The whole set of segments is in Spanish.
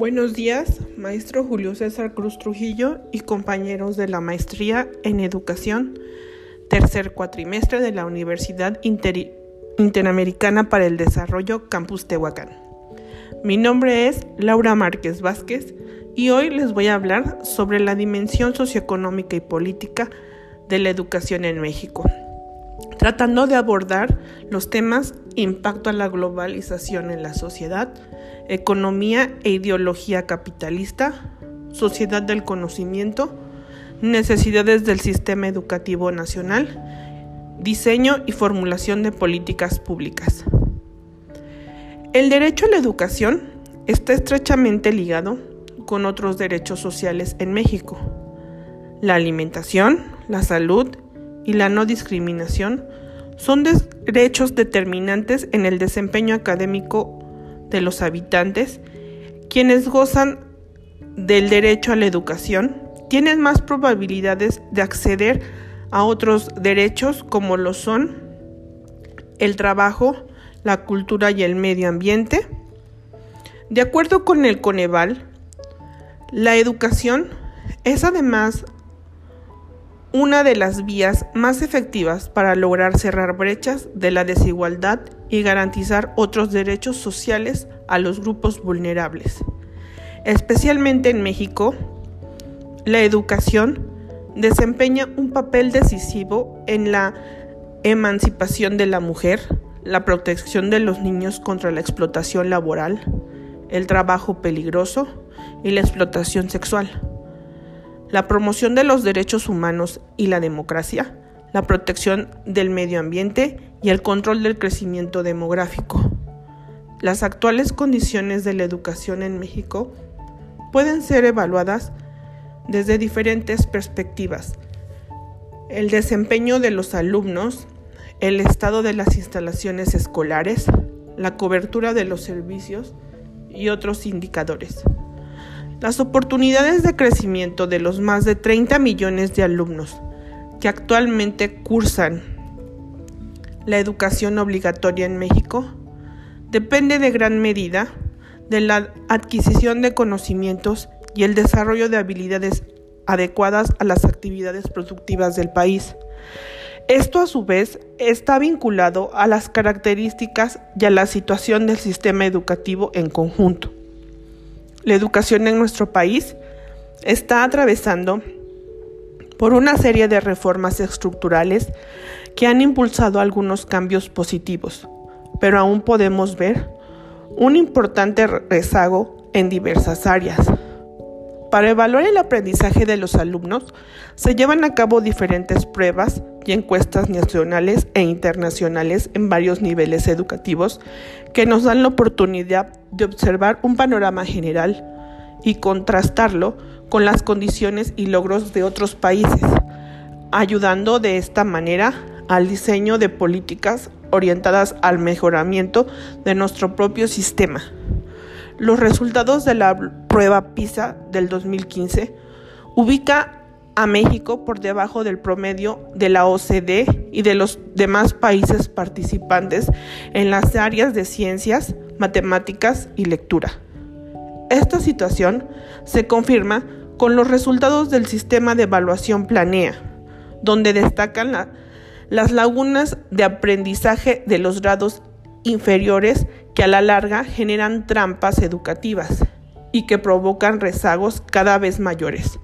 Buenos días, maestro Julio César Cruz Trujillo y compañeros de la maestría en educación, tercer cuatrimestre de la Universidad Interamericana para el Desarrollo Campus Tehuacán. Mi nombre es Laura Márquez Vázquez y hoy les voy a hablar sobre la dimensión socioeconómica y política de la educación en México, tratando de abordar los temas impacto a la globalización en la sociedad, economía e ideología capitalista, sociedad del conocimiento, necesidades del sistema educativo nacional, diseño y formulación de políticas públicas. El derecho a la educación está estrechamente ligado con otros derechos sociales en México. La alimentación, la salud y la no discriminación son derechos determinantes en el desempeño académico de los habitantes, quienes gozan del derecho a la educación, tienen más probabilidades de acceder a otros derechos como lo son el trabajo, la cultura y el medio ambiente. De acuerdo con el Coneval, la educación es además una de las vías más efectivas para lograr cerrar brechas de la desigualdad y garantizar otros derechos sociales a los grupos vulnerables. Especialmente en México, la educación desempeña un papel decisivo en la emancipación de la mujer, la protección de los niños contra la explotación laboral, el trabajo peligroso y la explotación sexual la promoción de los derechos humanos y la democracia, la protección del medio ambiente y el control del crecimiento demográfico. Las actuales condiciones de la educación en México pueden ser evaluadas desde diferentes perspectivas. El desempeño de los alumnos, el estado de las instalaciones escolares, la cobertura de los servicios y otros indicadores. Las oportunidades de crecimiento de los más de 30 millones de alumnos que actualmente cursan la educación obligatoria en México depende de gran medida de la adquisición de conocimientos y el desarrollo de habilidades adecuadas a las actividades productivas del país. Esto a su vez está vinculado a las características y a la situación del sistema educativo en conjunto. La educación en nuestro país está atravesando por una serie de reformas estructurales que han impulsado algunos cambios positivos, pero aún podemos ver un importante rezago en diversas áreas. Para evaluar el aprendizaje de los alumnos, se llevan a cabo diferentes pruebas y encuestas nacionales e internacionales en varios niveles educativos que nos dan la oportunidad de observar un panorama general y contrastarlo con las condiciones y logros de otros países, ayudando de esta manera al diseño de políticas orientadas al mejoramiento de nuestro propio sistema. Los resultados de la prueba PISA del 2015 ubica a México por debajo del promedio de la OCDE y de los demás países participantes en las áreas de ciencias, matemáticas y lectura. Esta situación se confirma con los resultados del sistema de evaluación Planea, donde destacan las lagunas de aprendizaje de los grados inferiores que a la larga generan trampas educativas y que provocan rezagos cada vez mayores,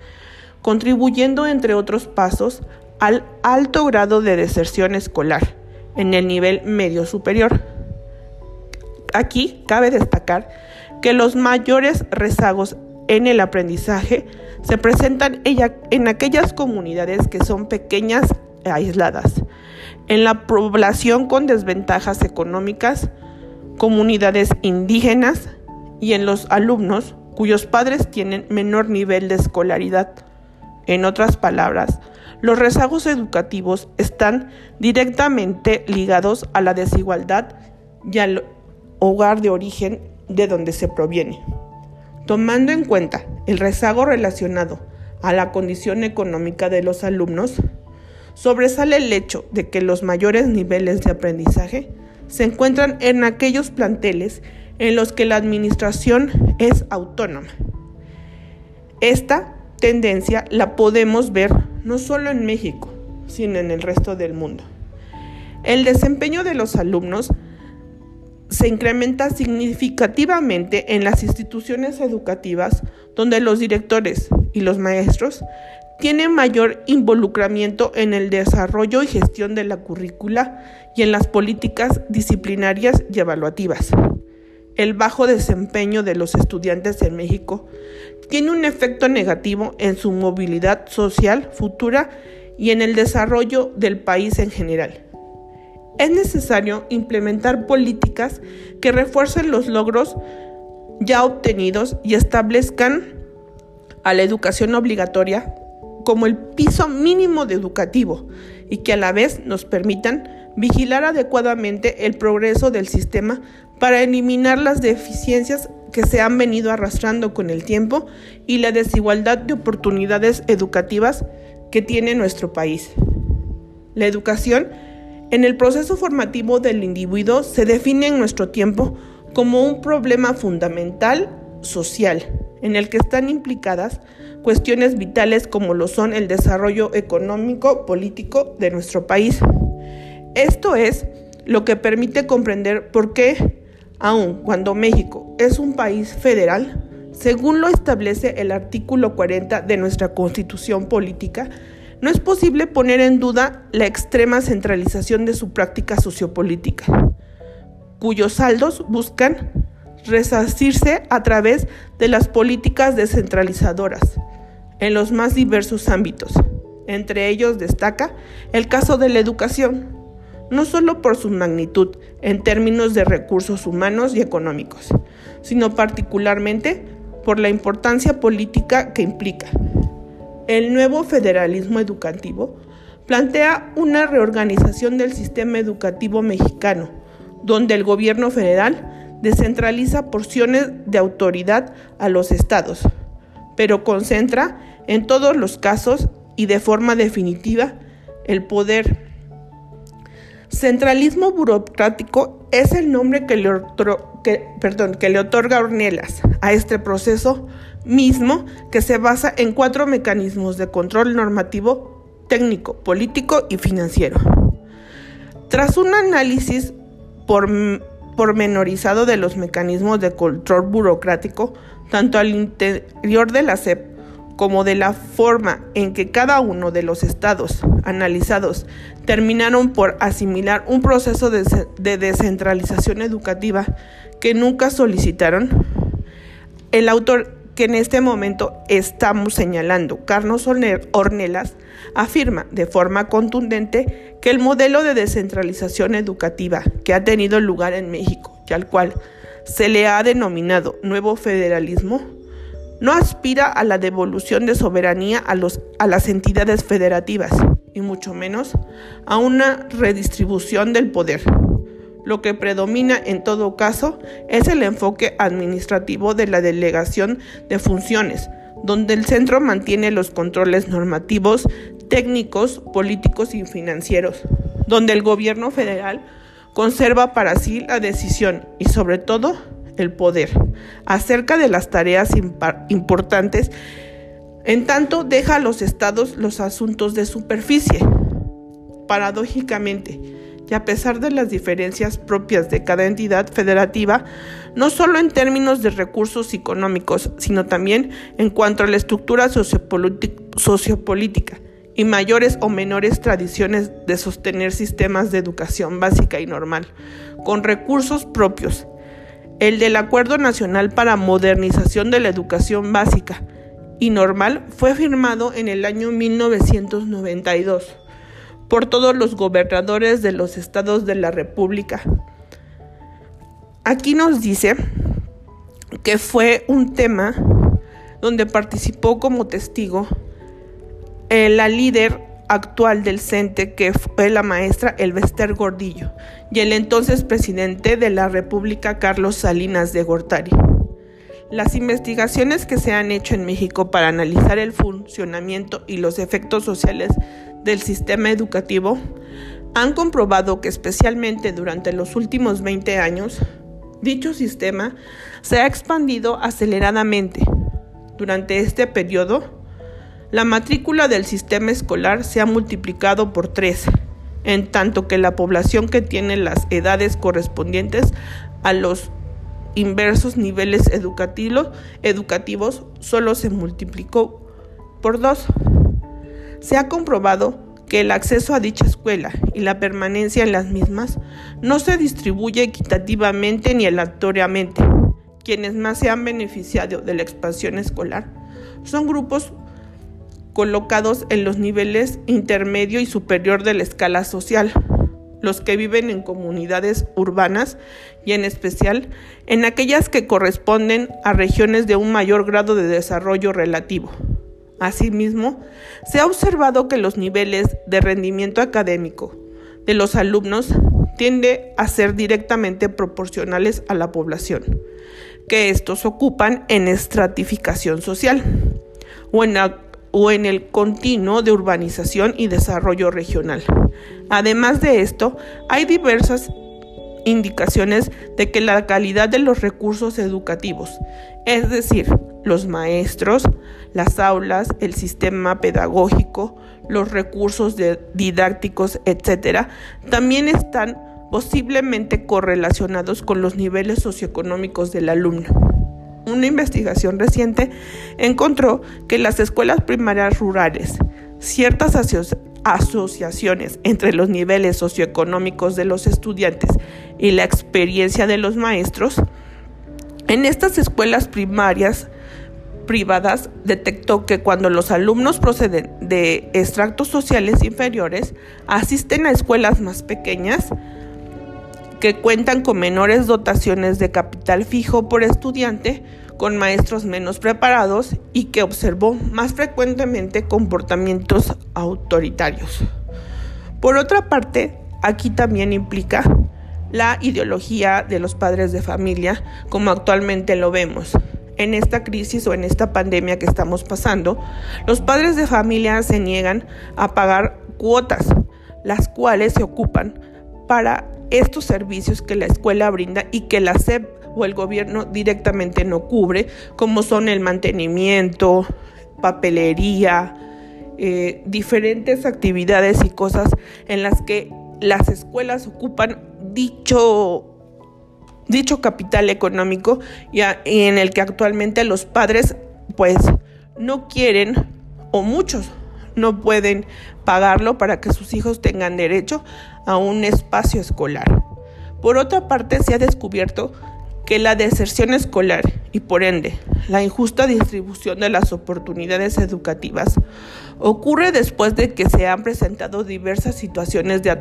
contribuyendo entre otros pasos al alto grado de deserción escolar en el nivel medio superior. Aquí cabe destacar que los mayores rezagos en el aprendizaje se presentan en aquellas comunidades que son pequeñas e aisladas, en la población con desventajas económicas, comunidades indígenas y en los alumnos cuyos padres tienen menor nivel de escolaridad. En otras palabras, los rezagos educativos están directamente ligados a la desigualdad y al hogar de origen de donde se proviene. Tomando en cuenta el rezago relacionado a la condición económica de los alumnos, sobresale el hecho de que los mayores niveles de aprendizaje se encuentran en aquellos planteles en los que la administración es autónoma. Esta tendencia la podemos ver no solo en México, sino en el resto del mundo. El desempeño de los alumnos se incrementa significativamente en las instituciones educativas donde los directores y los maestros tienen mayor involucramiento en el desarrollo y gestión de la currícula y en las políticas disciplinarias y evaluativas. El bajo desempeño de los estudiantes en México tiene un efecto negativo en su movilidad social futura y en el desarrollo del país en general. Es necesario implementar políticas que refuercen los logros ya obtenidos y establezcan a la educación obligatoria como el piso mínimo de educativo y que a la vez nos permitan vigilar adecuadamente el progreso del sistema para eliminar las deficiencias que se han venido arrastrando con el tiempo y la desigualdad de oportunidades educativas que tiene nuestro país. La educación en el proceso formativo del individuo se define en nuestro tiempo como un problema fundamental social, en el que están implicadas cuestiones vitales como lo son el desarrollo económico, político de nuestro país. Esto es lo que permite comprender por qué, aun cuando México es un país federal, según lo establece el artículo 40 de nuestra Constitución Política, no es posible poner en duda la extrema centralización de su práctica sociopolítica, cuyos saldos buscan resarcirse a través de las políticas descentralizadoras en los más diversos ámbitos. Entre ellos destaca el caso de la educación, no solo por su magnitud en términos de recursos humanos y económicos, sino particularmente por la importancia política que implica. El nuevo federalismo educativo plantea una reorganización del sistema educativo mexicano, donde el gobierno federal descentraliza porciones de autoridad a los estados, pero concentra en todos los casos y de forma definitiva el poder. Centralismo burocrático es el nombre que le, otorga Ornelas a este proceso mismo que se basa en cuatro mecanismos de control normativo, técnico, político y financiero. Tras un análisis pormenorizado de los mecanismos de control burocrático, tanto al interior de la SEP como de la forma en que cada uno de los estados analizados terminaron por asimilar un proceso de, de descentralización educativa que nunca solicitaron, el autor que en este momento estamos señalando, Carlos Ornelas, afirma de forma contundente que el modelo de descentralización educativa que ha tenido lugar en México y al cual se le ha denominado nuevo federalismo, no aspira a la devolución de soberanía a, los, a las entidades federativas, y mucho menos a una redistribución del poder. Lo que predomina en todo caso es el enfoque administrativo de la delegación de funciones, donde el centro mantiene los controles normativos, técnicos, políticos y financieros, donde el gobierno federal conserva para sí la decisión y sobre todo el poder acerca de las tareas importantes, en tanto deja a los estados los asuntos de superficie. Paradójicamente, y a pesar de las diferencias propias de cada entidad federativa, no solo en términos de recursos económicos, sino también en cuanto a la estructura sociopolítica y mayores o menores tradiciones de sostener sistemas de educación básica y normal, con recursos propios. El del Acuerdo Nacional para Modernización de la Educación Básica y Normal fue firmado en el año 1992 por todos los gobernadores de los estados de la República. Aquí nos dice que fue un tema donde participó como testigo eh, la líder actual del CENTE, que fue la maestra Elvester Gordillo, y el entonces presidente de la República, Carlos Salinas de Gortari. Las investigaciones que se han hecho en México para analizar el funcionamiento y los efectos sociales del sistema educativo han comprobado que especialmente durante los últimos 20 años Dicho sistema se ha expandido aceleradamente. Durante este periodo, la matrícula del sistema escolar se ha multiplicado por tres, en tanto que la población que tiene las edades correspondientes a los inversos niveles educativos, educativos solo se multiplicó por dos. Se ha comprobado que el acceso a dicha escuela y la permanencia en las mismas no se distribuye equitativamente ni aleatoriamente. Quienes más se han beneficiado de la expansión escolar son grupos colocados en los niveles intermedio y superior de la escala social, los que viven en comunidades urbanas y en especial en aquellas que corresponden a regiones de un mayor grado de desarrollo relativo. Asimismo, se ha observado que los niveles de rendimiento académico de los alumnos tiende a ser directamente proporcionales a la población, que estos ocupan en estratificación social o en, o en el continuo de urbanización y desarrollo regional. Además de esto, hay diversas indicaciones de que la calidad de los recursos educativos, es decir, los maestros, las aulas, el sistema pedagógico, los recursos didácticos, etc., también están posiblemente correlacionados con los niveles socioeconómicos del alumno. Una investigación reciente encontró que las escuelas primarias rurales, ciertas asociaciones entre los niveles socioeconómicos de los estudiantes y la experiencia de los maestros, en estas escuelas primarias privadas detectó que cuando los alumnos proceden de extractos sociales inferiores, asisten a escuelas más pequeñas que cuentan con menores dotaciones de capital fijo por estudiante, con maestros menos preparados y que observó más frecuentemente comportamientos autoritarios. Por otra parte, aquí también implica la ideología de los padres de familia, como actualmente lo vemos. En esta crisis o en esta pandemia que estamos pasando, los padres de familia se niegan a pagar cuotas, las cuales se ocupan para estos servicios que la escuela brinda y que la SEP o el gobierno directamente no cubre, como son el mantenimiento, papelería, eh, diferentes actividades y cosas en las que las escuelas ocupan dicho, dicho capital económico y, en el que actualmente los padres pues no quieren o muchos no pueden pagarlo para que sus hijos tengan derecho a un espacio escolar. Por otra parte, se ha descubierto que la deserción escolar y por ende la injusta distribución de las oportunidades educativas ocurre después de que se han presentado diversas situaciones de,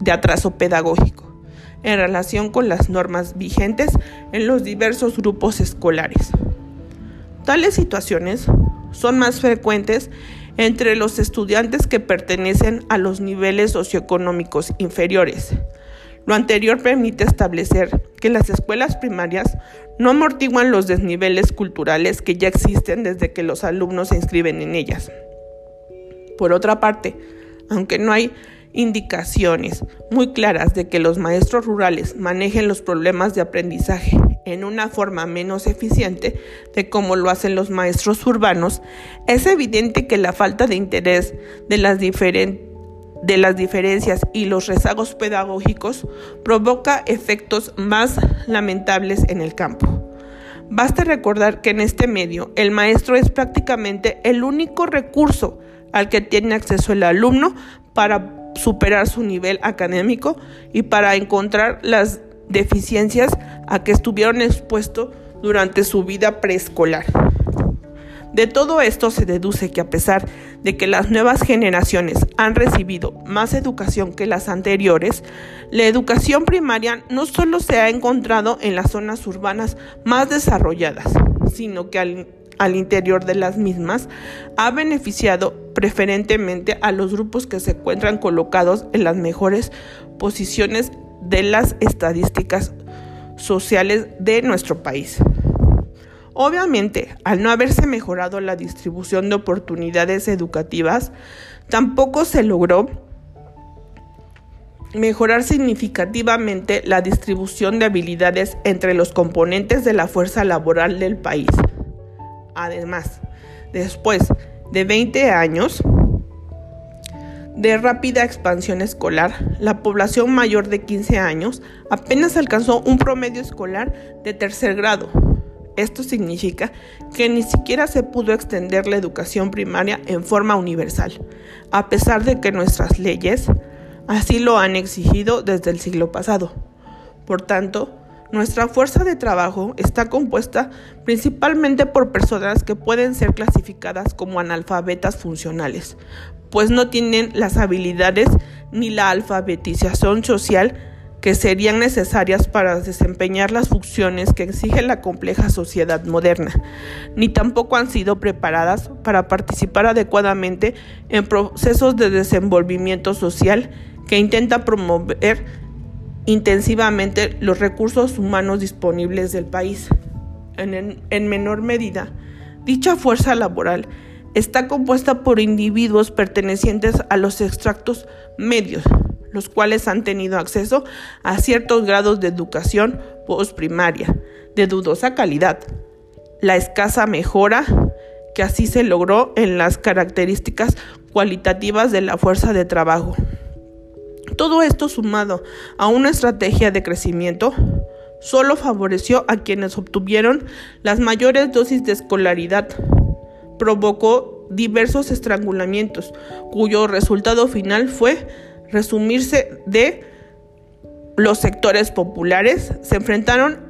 de atraso pedagógico en relación con las normas vigentes en los diversos grupos escolares. Tales situaciones son más frecuentes entre los estudiantes que pertenecen a los niveles socioeconómicos inferiores. Lo anterior permite establecer que las escuelas primarias no amortiguan los desniveles culturales que ya existen desde que los alumnos se inscriben en ellas. Por otra parte, aunque no hay indicaciones muy claras de que los maestros rurales manejen los problemas de aprendizaje en una forma menos eficiente de como lo hacen los maestros urbanos, es evidente que la falta de interés de las, de las diferencias y los rezagos pedagógicos provoca efectos más lamentables en el campo. Basta recordar que en este medio el maestro es prácticamente el único recurso al que tiene acceso el alumno para superar su nivel académico y para encontrar las deficiencias a que estuvieron expuestos durante su vida preescolar. De todo esto se deduce que a pesar de que las nuevas generaciones han recibido más educación que las anteriores, la educación primaria no solo se ha encontrado en las zonas urbanas más desarrolladas, sino que al al interior de las mismas ha beneficiado preferentemente a los grupos que se encuentran colocados en las mejores posiciones de las estadísticas sociales de nuestro país. Obviamente, al no haberse mejorado la distribución de oportunidades educativas, tampoco se logró mejorar significativamente la distribución de habilidades entre los componentes de la fuerza laboral del país. Además, después de 20 años de rápida expansión escolar, la población mayor de 15 años apenas alcanzó un promedio escolar de tercer grado. Esto significa que ni siquiera se pudo extender la educación primaria en forma universal, a pesar de que nuestras leyes así lo han exigido desde el siglo pasado. Por tanto, nuestra fuerza de trabajo está compuesta principalmente por personas que pueden ser clasificadas como analfabetas funcionales, pues no tienen las habilidades ni la alfabetización social que serían necesarias para desempeñar las funciones que exige la compleja sociedad moderna, ni tampoco han sido preparadas para participar adecuadamente en procesos de desenvolvimiento social que intenta promover intensivamente los recursos humanos disponibles del país. En, menor medida, dicha fuerza laboral está compuesta por individuos pertenecientes a los extractos medios, los cuales han tenido acceso a ciertos grados de educación postprimaria de dudosa calidad. La escasa mejora que así se logró en las características cualitativas de la fuerza de trabajo. Todo esto sumado a una estrategia de crecimiento solo favoreció a quienes obtuvieron las mayores dosis de escolaridad. Provocó diversos estrangulamientos, cuyo resultado final fue resumirse de los sectores populares se enfrentaron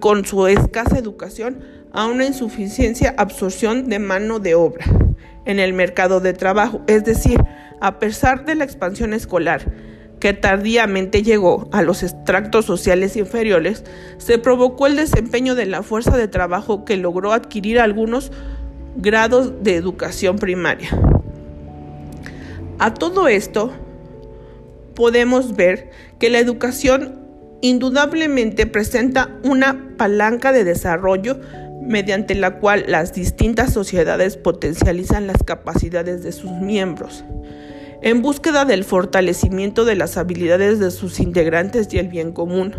con su escasa educación a una insuficiencia absorción de mano de obra en el mercado de trabajo, es decir, a pesar de la expansión escolar que tardíamente llegó a los extractos sociales inferiores, se provocó el desempeño de la fuerza de trabajo que logró adquirir algunos grados de educación primaria. A todo esto, podemos ver que la educación indudablemente presenta una palanca de desarrollo mediante la cual las distintas sociedades potencializan las capacidades de sus miembros en búsqueda del fortalecimiento de las habilidades de sus integrantes y el bien común.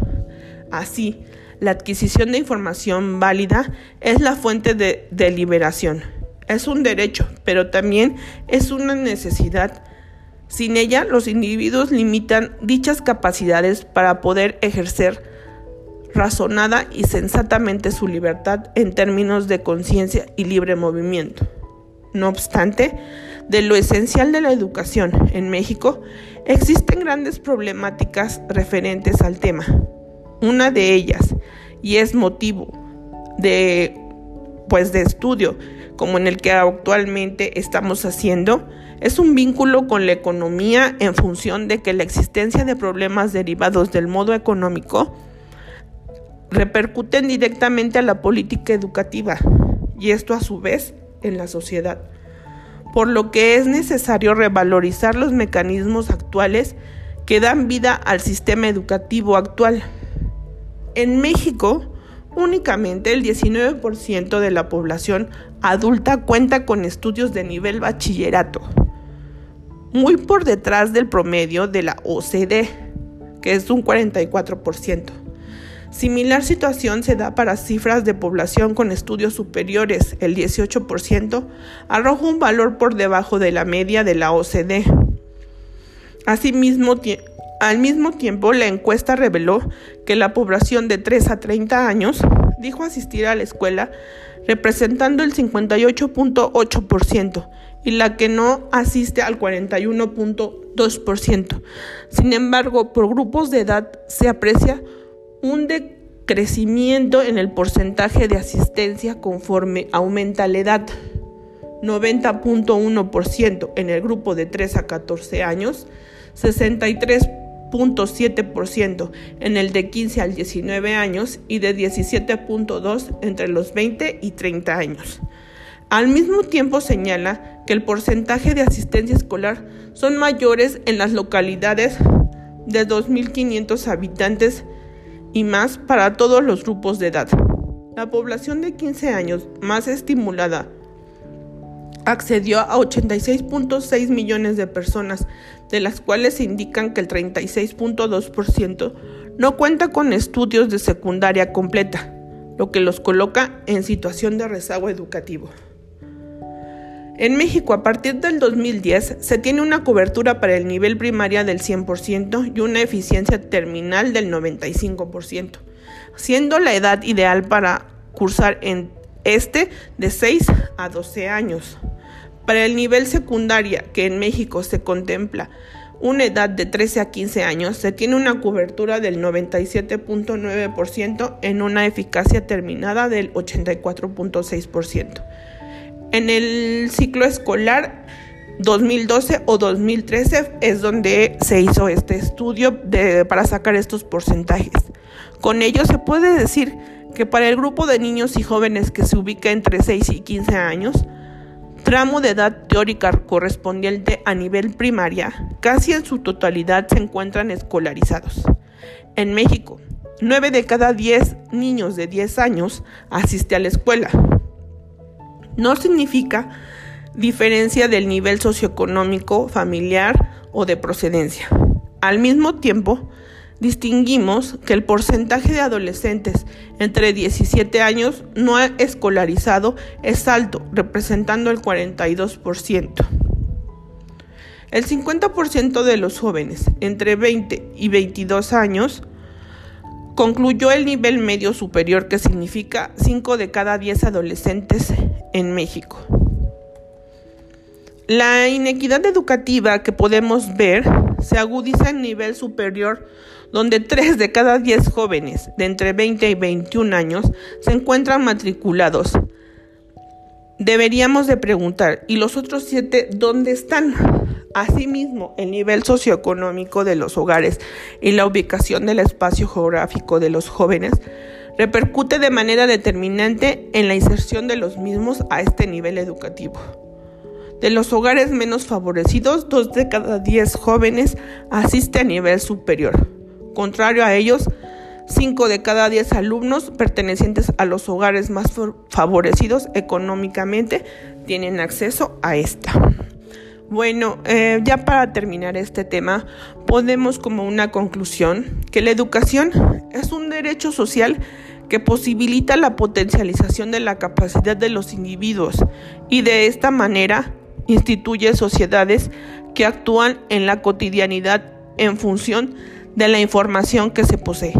Así, la adquisición de información válida es la fuente de deliberación. Es un derecho, pero también es una necesidad. Sin ella, los individuos limitan dichas capacidades para poder ejercer razonada y sensatamente su libertad en términos de conciencia y libre movimiento. No obstante, de lo esencial de la educación en México, existen grandes problemáticas referentes al tema. Una de ellas, y es motivo de pues de estudio como en el que actualmente estamos haciendo, es un vínculo con la economía en función de que la existencia de problemas derivados del modo económico repercuten directamente a la política educativa y esto a su vez en la sociedad, por lo que es necesario revalorizar los mecanismos actuales que dan vida al sistema educativo actual. En México, únicamente el 19% de la población adulta cuenta con estudios de nivel bachillerato, muy por detrás del promedio de la OCDE, que es un 44%. Similar situación se da para cifras de población con estudios superiores. El 18% arroja un valor por debajo de la media de la OCDE. Asimismo, al mismo tiempo, la encuesta reveló que la población de 3 a 30 años dijo asistir a la escuela representando el 58.8% y la que no asiste al 41.2%. Sin embargo, por grupos de edad se aprecia un decrecimiento en el porcentaje de asistencia conforme aumenta la edad. 90.1% en el grupo de 3 a 14 años, 63.7% en el de 15 al 19 años y de 17.2% entre los 20 y 30 años. Al mismo tiempo señala que el porcentaje de asistencia escolar son mayores en las localidades de 2.500 habitantes y más para todos los grupos de edad. La población de 15 años más estimulada accedió a 86.6 millones de personas, de las cuales se indican que el 36.2% no cuenta con estudios de secundaria completa, lo que los coloca en situación de rezago educativo. En México, a partir del 2010, se tiene una cobertura para el nivel primaria del 100% y una eficiencia terminal del 95%, siendo la edad ideal para cursar en este de 6 a 12 años. Para el nivel secundaria, que en México se contempla una edad de 13 a 15 años, se tiene una cobertura del 97.9% en una eficacia terminada del 84.6%. En el ciclo escolar 2012 o 2013 es donde se hizo este estudio para sacar estos porcentajes. Con ello se puede decir que para el grupo de niños y jóvenes que se ubica entre 6 y 15 años, tramo de edad teórica correspondiente a nivel primaria, casi en su totalidad se encuentran escolarizados. En México, 9 de cada 10 niños de 10 años asiste a la escuela. No significa diferencia del nivel socioeconómico, familiar o de procedencia. Al mismo tiempo, distinguimos que el porcentaje de adolescentes entre 17 años no escolarizado es alto, representando el 42%. El 50% de los jóvenes entre 20 y 22 años concluyó el nivel medio superior, que significa 5 de cada 10 adolescentes en México. La inequidad educativa que podemos ver se agudiza en nivel superior, donde 3 de cada 10 jóvenes de entre 20 y 21 años se encuentran matriculados. Deberíamos de preguntar, ¿y los otros 7 dónde están? Asimismo, el nivel socioeconómico de los hogares y la ubicación del espacio geográfico de los jóvenes repercute de manera determinante en la inserción de los mismos a este nivel educativo. De los hogares menos favorecidos, dos de cada diez jóvenes asiste a nivel superior. Contrario a ellos, cinco de cada diez alumnos pertenecientes a los hogares más favorecidos económicamente tienen acceso a esta. Bueno, eh, ya para terminar este tema, podemos como una conclusión que la educación es un derecho social que posibilita la potencialización de la capacidad de los individuos y de esta manera instituye sociedades que actúan en la cotidianidad en función de la información que se posee.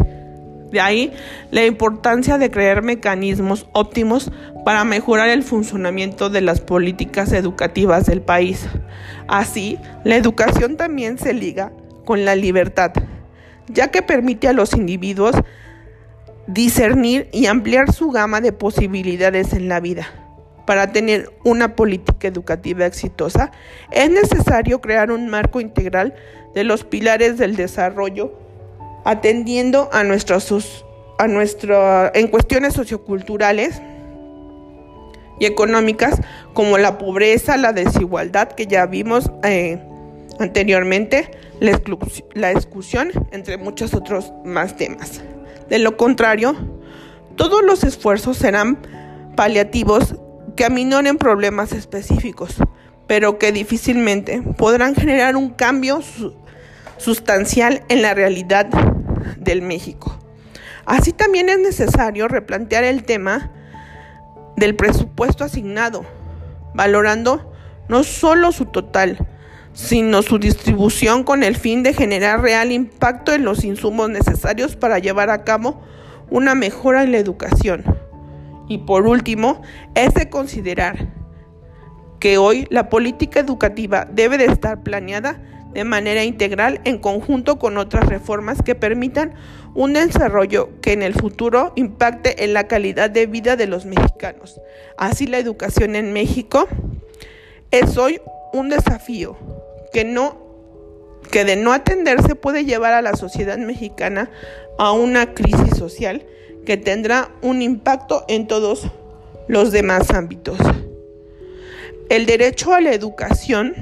De ahí la importancia de crear mecanismos óptimos para mejorar el funcionamiento de las políticas educativas del país. Así, la educación también se liga con la libertad, ya que permite a los individuos discernir y ampliar su gama de posibilidades en la vida. Para tener una política educativa exitosa, es necesario crear un marco integral de los pilares del desarrollo, atendiendo a nuestros, a nuestro, en cuestiones socioculturales y económicas como la pobreza, la desigualdad que ya vimos eh, anteriormente, la, la exclusión, entre muchos otros más temas. De lo contrario, todos los esfuerzos serán paliativos que aminoren problemas específicos, pero que difícilmente podrán generar un cambio sustancial en la realidad del México. Así también es necesario replantear el tema del presupuesto asignado, valorando no solo su total, sino su distribución con el fin de generar real impacto en los insumos necesarios para llevar a cabo una mejora en la educación. Y por último, es de considerar que hoy la política educativa debe de estar planeada de manera integral en conjunto con otras reformas que permitan un desarrollo que en el futuro impacte en la calidad de vida de los mexicanos. Así la educación en México es hoy un desafío que no que de no atenderse puede llevar a la sociedad mexicana a una crisis social que tendrá un impacto en todos los demás ámbitos. El derecho a la educación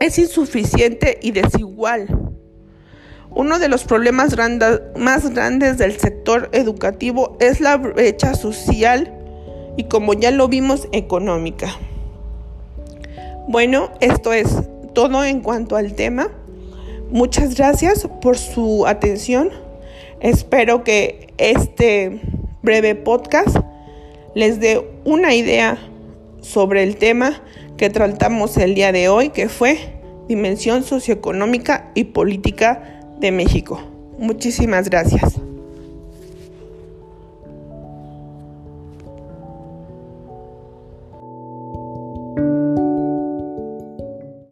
es insuficiente y desigual. Uno de los problemas más grandes del sector educativo es la brecha social y como ya lo vimos económica. Bueno, esto es todo en cuanto al tema. Muchas gracias por su atención. Espero que este breve podcast les dé una idea sobre el tema que tratamos el día de hoy, que fue dimensión socioeconómica y política de México. Muchísimas gracias.